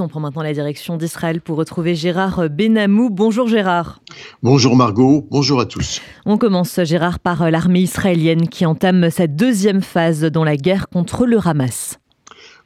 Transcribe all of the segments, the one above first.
On prend maintenant la direction d'Israël pour retrouver Gérard Benamou. Bonjour Gérard. Bonjour Margot, bonjour à tous. On commence Gérard par l'armée israélienne qui entame sa deuxième phase dans la guerre contre le Hamas.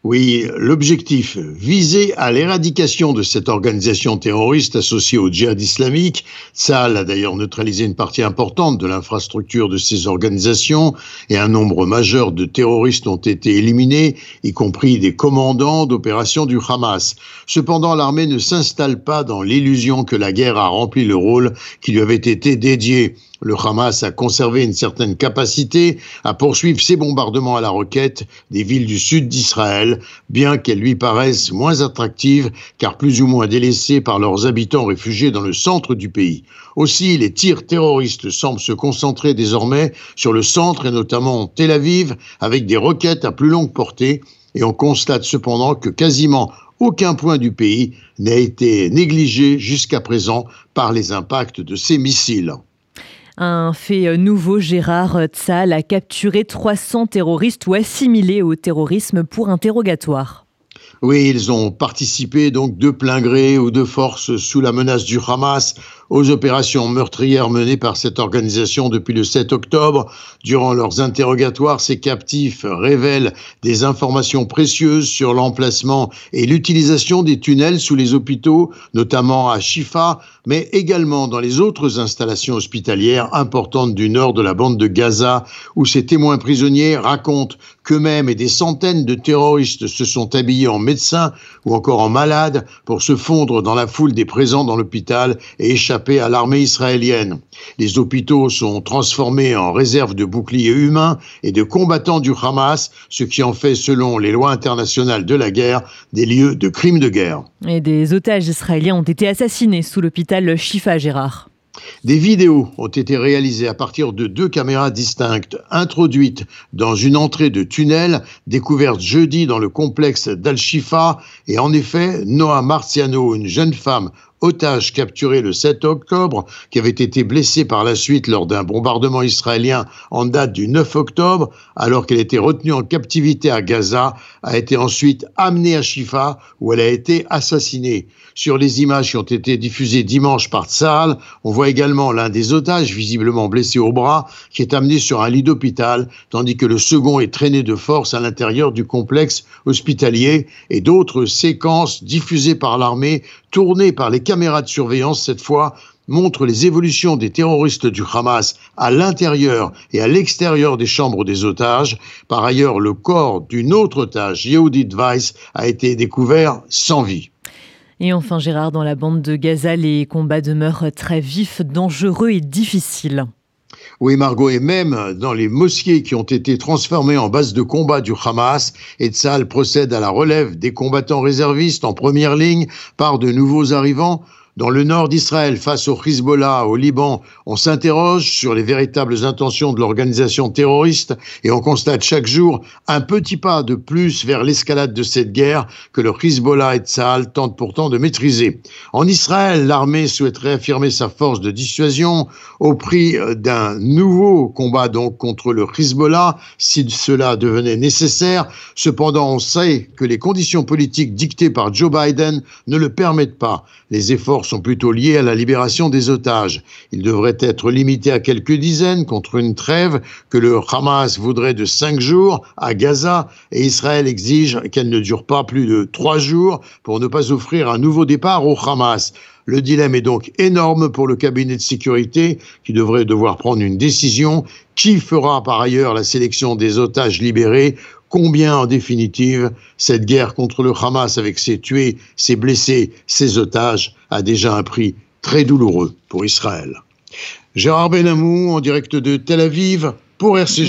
Oui, l'objectif visé à l'éradication de cette organisation terroriste associée au djihad islamique. Tsahal a d'ailleurs neutralisé une partie importante de l'infrastructure de ces organisations et un nombre majeur de terroristes ont été éliminés, y compris des commandants d'opérations du Hamas. Cependant, l'armée ne s'installe pas dans l'illusion que la guerre a rempli le rôle qui lui avait été dédié. Le Hamas a conservé une certaine capacité à poursuivre ses bombardements à la roquette des villes du sud d'Israël, bien qu'elles lui paraissent moins attractives car plus ou moins délaissées par leurs habitants réfugiés dans le centre du pays. Aussi, les tirs terroristes semblent se concentrer désormais sur le centre et notamment Tel Aviv avec des roquettes à plus longue portée et on constate cependant que quasiment aucun point du pays n'a été négligé jusqu'à présent par les impacts de ces missiles. Un fait nouveau, Gérard Tzal a capturé 300 terroristes ou assimilés au terrorisme pour interrogatoire. Oui, ils ont participé donc de plein gré ou de force sous la menace du Hamas aux opérations meurtrières menées par cette organisation depuis le 7 octobre. Durant leurs interrogatoires, ces captifs révèlent des informations précieuses sur l'emplacement et l'utilisation des tunnels sous les hôpitaux, notamment à Shifa, mais également dans les autres installations hospitalières importantes du nord de la bande de Gaza, où ces témoins prisonniers racontent qu'eux-mêmes et des centaines de terroristes se sont habillés en médecins ou encore en malades pour se fondre dans la foule des présents dans l'hôpital et échapper à l'armée israélienne. Les hôpitaux sont transformés en réserves de boucliers humains et de combattants du Hamas, ce qui en fait, selon les lois internationales de la guerre, des lieux de crimes de guerre. Et des otages israéliens ont été assassinés sous l'hôpital Shifa, Gérard. Des vidéos ont été réalisées à partir de deux caméras distinctes introduites dans une entrée de tunnel découverte jeudi dans le complexe d'Al-Shifa et en effet, Noah Marciano, une jeune femme otage capturée le 7 octobre, qui avait été blessée par la suite lors d'un bombardement israélien en date du 9 octobre, alors qu'elle était retenue en captivité à Gaza, a été ensuite amenée à Shifa, où elle a été assassinée. Sur les images qui ont été diffusées dimanche par Tsahal, on voit également l'un des otages, visiblement blessé au bras, qui est amené sur un lit d'hôpital, tandis que le second est traîné de force à l'intérieur du complexe hospitalier, et d'autres séquences diffusées par l'armée, tournées par les caméras de surveillance cette fois, montrent les évolutions des terroristes du Hamas à l'intérieur et à l'extérieur des chambres des otages. Par ailleurs, le corps d'une autre otage, Yehudit Weiss, a été découvert sans vie. Et enfin, Gérard, dans la bande de Gaza, les combats demeurent très vifs, dangereux et difficiles. Oui, Margot, et même dans les mosquées qui ont été transformées en base de combat du Hamas, Etzal procède à la relève des combattants réservistes en première ligne par de nouveaux arrivants dans le nord d'Israël, face au Hezbollah, au Liban, on s'interroge sur les véritables intentions de l'organisation terroriste et on constate chaque jour un petit pas de plus vers l'escalade de cette guerre que le Hezbollah et Tsahal tentent pourtant de maîtriser. En Israël, l'armée souhaite réaffirmer sa force de dissuasion au prix d'un nouveau combat donc contre le Hezbollah si cela devenait nécessaire. Cependant, on sait que les conditions politiques dictées par Joe Biden ne le permettent pas. Les efforts sont plutôt liés à la libération des otages. Ils devraient être limités à quelques dizaines contre une trêve que le Hamas voudrait de cinq jours à Gaza et Israël exige qu'elle ne dure pas plus de trois jours pour ne pas offrir un nouveau départ au Hamas. Le dilemme est donc énorme pour le cabinet de sécurité qui devrait devoir prendre une décision. Qui fera par ailleurs la sélection des otages libérés Combien en définitive cette guerre contre le Hamas avec ses tués, ses blessés, ses otages a déjà un prix très douloureux pour Israël Gérard Benamou en direct de Tel Aviv pour RCG.